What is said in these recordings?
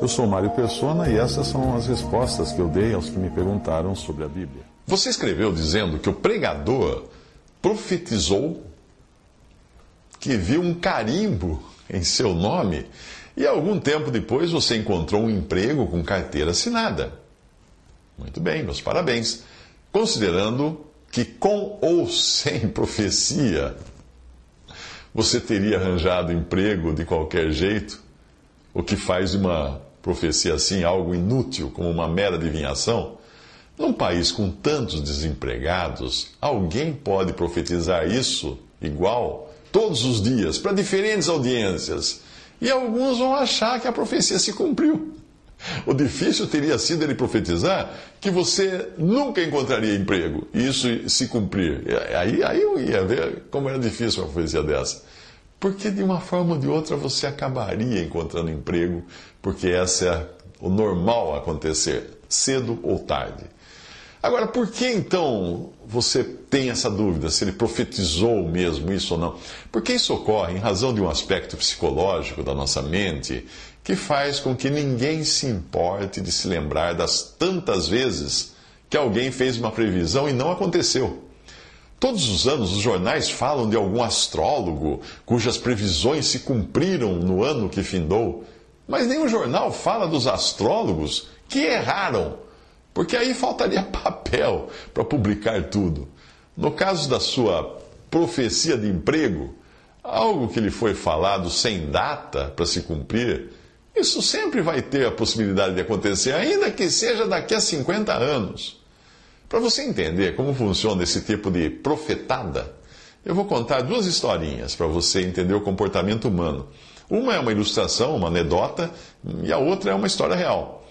Eu sou Mário Persona e essas são as respostas que eu dei aos que me perguntaram sobre a Bíblia. Você escreveu dizendo que o pregador profetizou que viu um carimbo em seu nome e algum tempo depois você encontrou um emprego com carteira assinada. Muito bem, meus parabéns. Considerando que com ou sem profecia você teria arranjado emprego de qualquer jeito, o que faz uma profecia assim algo inútil, como uma mera adivinhação. Num país com tantos desempregados, alguém pode profetizar isso igual todos os dias para diferentes audiências. E alguns vão achar que a profecia se cumpriu. O difícil teria sido ele profetizar que você nunca encontraria emprego e isso se cumprir. Aí, aí eu ia ver como era difícil uma profecia dessa. Porque de uma forma ou de outra você acabaria encontrando emprego, porque essa é o normal acontecer, cedo ou tarde. Agora, por que então você tem essa dúvida se ele profetizou mesmo isso ou não? Porque isso ocorre em razão de um aspecto psicológico da nossa mente que faz com que ninguém se importe de se lembrar das tantas vezes que alguém fez uma previsão e não aconteceu. Todos os anos os jornais falam de algum astrólogo cujas previsões se cumpriram no ano que findou, mas nenhum jornal fala dos astrólogos que erraram, porque aí faltaria papel para publicar tudo. No caso da sua profecia de emprego, algo que lhe foi falado sem data para se cumprir, isso sempre vai ter a possibilidade de acontecer, ainda que seja daqui a 50 anos. Para você entender como funciona esse tipo de profetada, eu vou contar duas historinhas para você entender o comportamento humano. Uma é uma ilustração, uma anedota, e a outra é uma história real.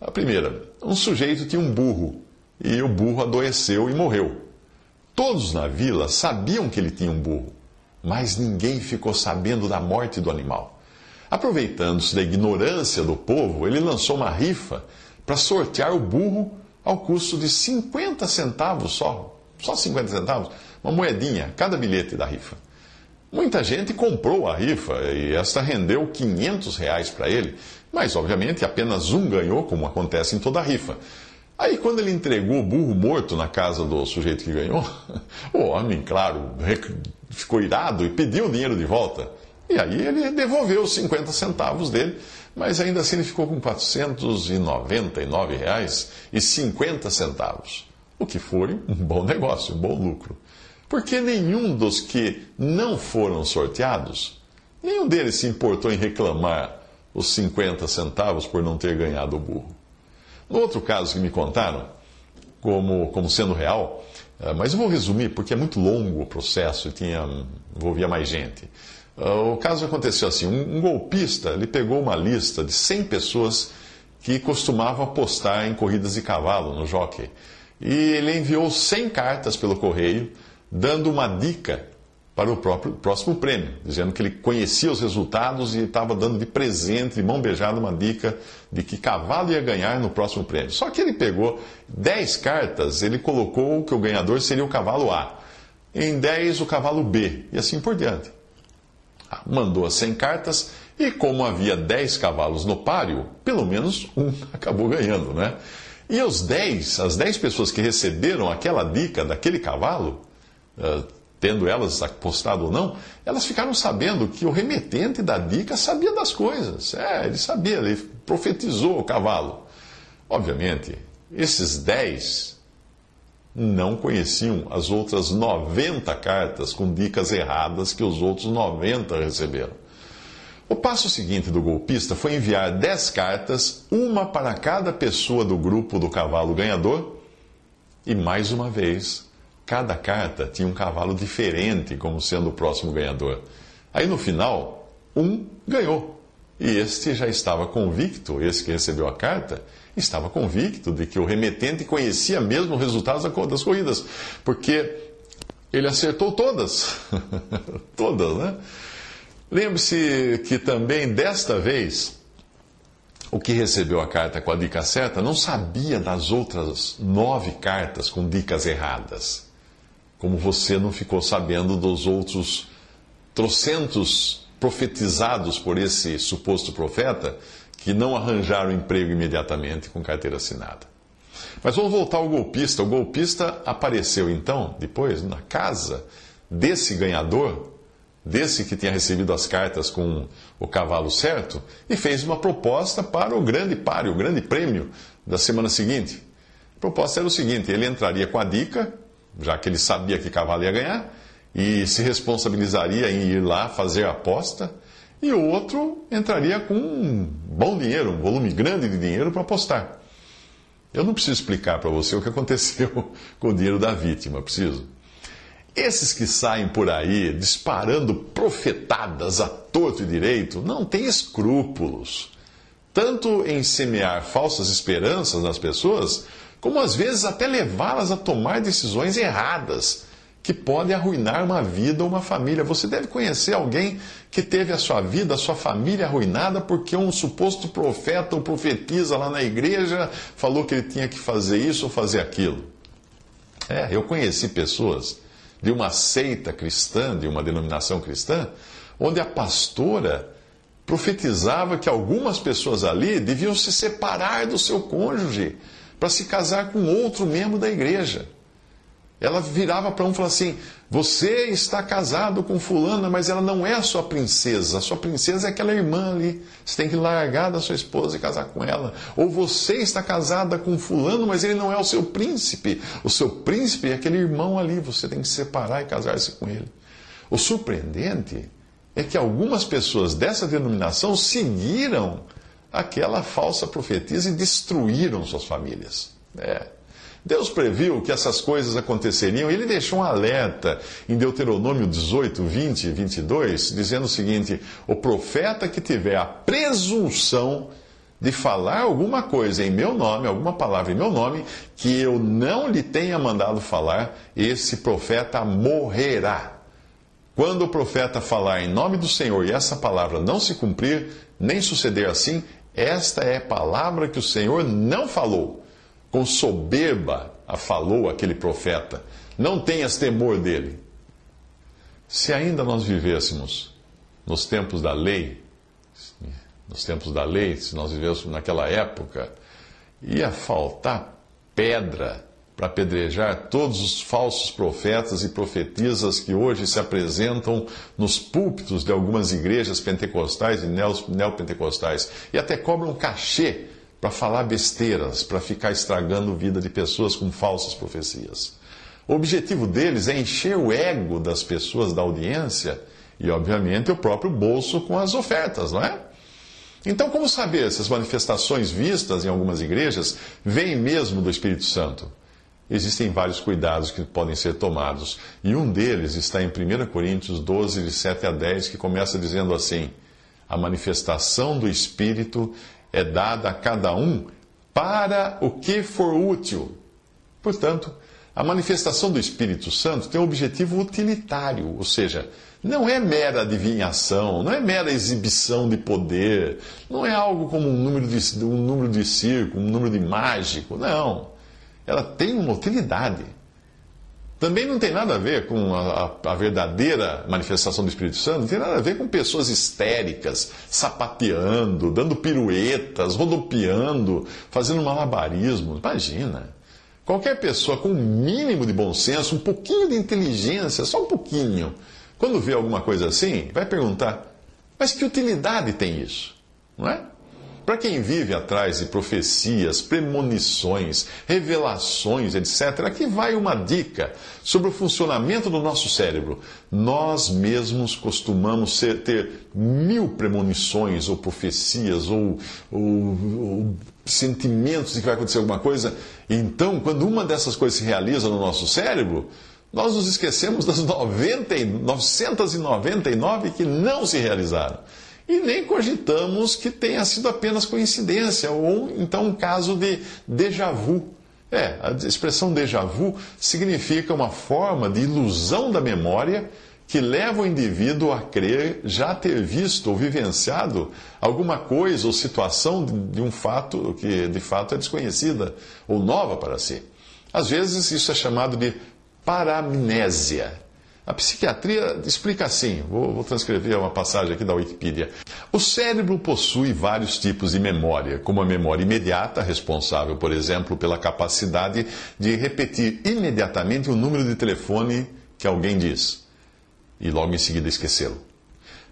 A primeira, um sujeito tinha um burro, e o burro adoeceu e morreu. Todos na vila sabiam que ele tinha um burro, mas ninguém ficou sabendo da morte do animal. Aproveitando-se da ignorância do povo, ele lançou uma rifa para sortear o burro ao custo de 50 centavos só. Só 50 centavos? Uma moedinha, cada bilhete da rifa. Muita gente comprou a rifa e esta rendeu 500 reais para ele, mas obviamente apenas um ganhou, como acontece em toda rifa. Aí, quando ele entregou o burro morto na casa do sujeito que ganhou, o homem, claro, ficou irado e pediu o dinheiro de volta. E aí ele devolveu os 50 centavos dele, mas ainda assim ele ficou com 499 reais e 50 centavos, o que foi um bom negócio, um bom lucro. Porque nenhum dos que não foram sorteados, nenhum deles se importou em reclamar os 50 centavos por não ter ganhado o burro. No outro caso que me contaram, como, como sendo real, eh, mas eu vou resumir porque é muito longo o processo e tinha, envolvia mais gente. Uh, o caso aconteceu assim: um, um, golpista ele pegou uma lista de 100 pessoas que costumavam apostar em corridas de cavalo no jockey. E ele enviou 100 cartas pelo correio, dando uma dica para o próprio, próximo prêmio, dizendo que ele conhecia os resultados e estava dando de presente, de mão beijada, uma dica de que cavalo ia ganhar no próximo prêmio. Só que ele pegou 10 cartas, ele colocou que o ganhador seria o cavalo A, em 10 o cavalo B, e assim por diante mandou as 100 cartas e, como havia 10 cavalos no páreo, pelo menos um acabou ganhando, né? E os 10, as 10 pessoas que receberam aquela dica daquele cavalo, uh, tendo elas apostado ou não, elas ficaram sabendo que o remetente da dica sabia das coisas. É, ele sabia, ele profetizou o cavalo. Obviamente, esses 10 não conheciam as outras 90 cartas com dicas erradas que os outros 90 receberam. O passo seguinte do golpista foi enviar 10 cartas, uma para cada pessoa do grupo do cavalo ganhador, e mais uma vez, cada carta tinha um cavalo diferente como sendo o próximo ganhador. Aí no final, um ganhou. E este já estava convicto, esse que recebeu a carta, estava convicto de que o remetente conhecia mesmo os resultados das corridas, porque ele acertou todas. todas, né? Lembre-se que também desta vez, o que recebeu a carta com a dica certa não sabia das outras nove cartas com dicas erradas. Como você não ficou sabendo dos outros trocentos profetizados por esse suposto profeta que não arranjaram emprego imediatamente com carteira assinada. Mas vamos voltar ao golpista. O golpista apareceu então, depois, na casa desse ganhador, desse que tinha recebido as cartas com o cavalo certo, e fez uma proposta para o grande páreo, o grande prêmio da semana seguinte. A proposta era o seguinte: ele entraria com a dica, já que ele sabia que cavalo ia ganhar, e se responsabilizaria em ir lá fazer a aposta e o outro entraria com um bom dinheiro, um volume grande de dinheiro para apostar. Eu não preciso explicar para você o que aconteceu com o dinheiro da vítima, preciso. Esses que saem por aí disparando profetadas a torto e direito não têm escrúpulos, tanto em semear falsas esperanças nas pessoas, como às vezes até levá-las a tomar decisões erradas que pode arruinar uma vida ou uma família. Você deve conhecer alguém que teve a sua vida, a sua família arruinada porque um suposto profeta ou profetisa lá na igreja falou que ele tinha que fazer isso ou fazer aquilo. É, eu conheci pessoas de uma seita cristã, de uma denominação cristã, onde a pastora profetizava que algumas pessoas ali deviam se separar do seu cônjuge para se casar com outro membro da igreja. Ela virava para um e falava assim: Você está casado com Fulana, mas ela não é a sua princesa. A sua princesa é aquela irmã ali. Você tem que largar da sua esposa e casar com ela. Ou você está casada com Fulano, mas ele não é o seu príncipe. O seu príncipe é aquele irmão ali. Você tem que se separar e casar-se com ele. O surpreendente é que algumas pessoas dessa denominação seguiram aquela falsa profetisa e destruíram suas famílias. É. Deus previu que essas coisas aconteceriam e ele deixou um alerta em Deuteronômio 18, 20 e 22, dizendo o seguinte: O profeta que tiver a presunção de falar alguma coisa em meu nome, alguma palavra em meu nome, que eu não lhe tenha mandado falar, esse profeta morrerá. Quando o profeta falar em nome do Senhor e essa palavra não se cumprir, nem suceder assim, esta é palavra que o Senhor não falou com soberba falou aquele profeta: Não tenhas temor dele. Se ainda nós vivêssemos nos tempos da lei, nos tempos da lei, se nós vivêssemos naquela época, ia faltar pedra para apedrejar todos os falsos profetas e profetisas que hoje se apresentam nos púlpitos de algumas igrejas pentecostais e neopentecostais e até cobram cachê para falar besteiras, para ficar estragando a vida de pessoas com falsas profecias. O objetivo deles é encher o ego das pessoas da audiência e, obviamente, o próprio bolso com as ofertas, não é? Então, como saber se as manifestações vistas em algumas igrejas vêm mesmo do Espírito Santo? Existem vários cuidados que podem ser tomados, e um deles está em 1 Coríntios 12, de 7 a 10, que começa dizendo assim: A manifestação do Espírito é dada a cada um para o que for útil. Portanto, a manifestação do Espírito Santo tem um objetivo utilitário, ou seja, não é mera adivinhação, não é mera exibição de poder, não é algo como um número de, um número de circo, um número de mágico, não. Ela tem uma utilidade. Também não tem nada a ver com a, a, a, verdadeira manifestação do Espírito Santo, não tem nada a ver com pessoas histéricas, sapateando, dando piruetas, rodopiando, fazendo malabarismo. Imagina. Qualquer pessoa com um mínimo de bom senso, um pouquinho de inteligência, só um pouquinho, quando vê alguma coisa assim, vai perguntar: mas que utilidade tem isso? Não é? Para quem vive atrás de profecias, premonições, revelações, etc., aqui vai uma dica sobre o funcionamento do nosso cérebro. Nós mesmos costumamos ser, ter mil premonições, ou profecias, ou, ou, ou sentimentos de que vai acontecer alguma coisa. Então, quando uma dessas coisas se realiza no nosso cérebro, Nós nos esquecemos das 90, 999 que não se realizaram. E nem cogitamos que tenha sido apenas coincidência ou então um caso de déjà vu. É, a expressão déjà vu significa uma forma de ilusão da memória que leva o indivíduo a crer já ter visto ou vivenciado alguma coisa ou situação de um fato que de fato é desconhecida ou nova para si. Às vezes isso é chamado de paramnésia. A psiquiatria explica assim, vou, vou, transcrever uma passagem aqui da Wikipedia. O cérebro possui vários tipos de memória, como a memória imediata, responsável, por exemplo, pela capacidade de repetir imediatamente o número de telefone que alguém diz e logo em seguida esquecê-lo.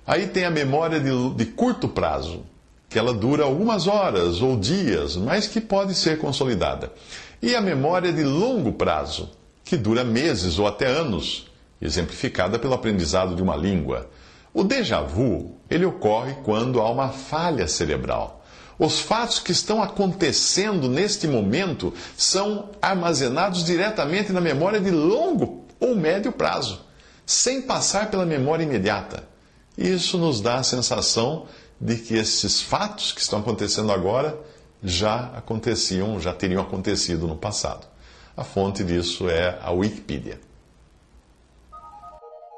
Aí tem a memória de, de curto prazo, que ela dura algumas horas ou dias, mas que pode ser consolidada. E a memória de longo prazo, que dura meses ou até anos, exemplificada pelo aprendizado de uma língua. O déjà vu, ele ocorre quando há uma falha cerebral. Os fatos que estão acontecendo neste momento são armazenados diretamente na memória de longo ou médio prazo, sem passar pela memória imediata. Isso nos dá a sensação de que esses fatos que estão acontecendo agora já aconteciam, já teriam acontecido no passado. A fonte disso é a Wikipedia.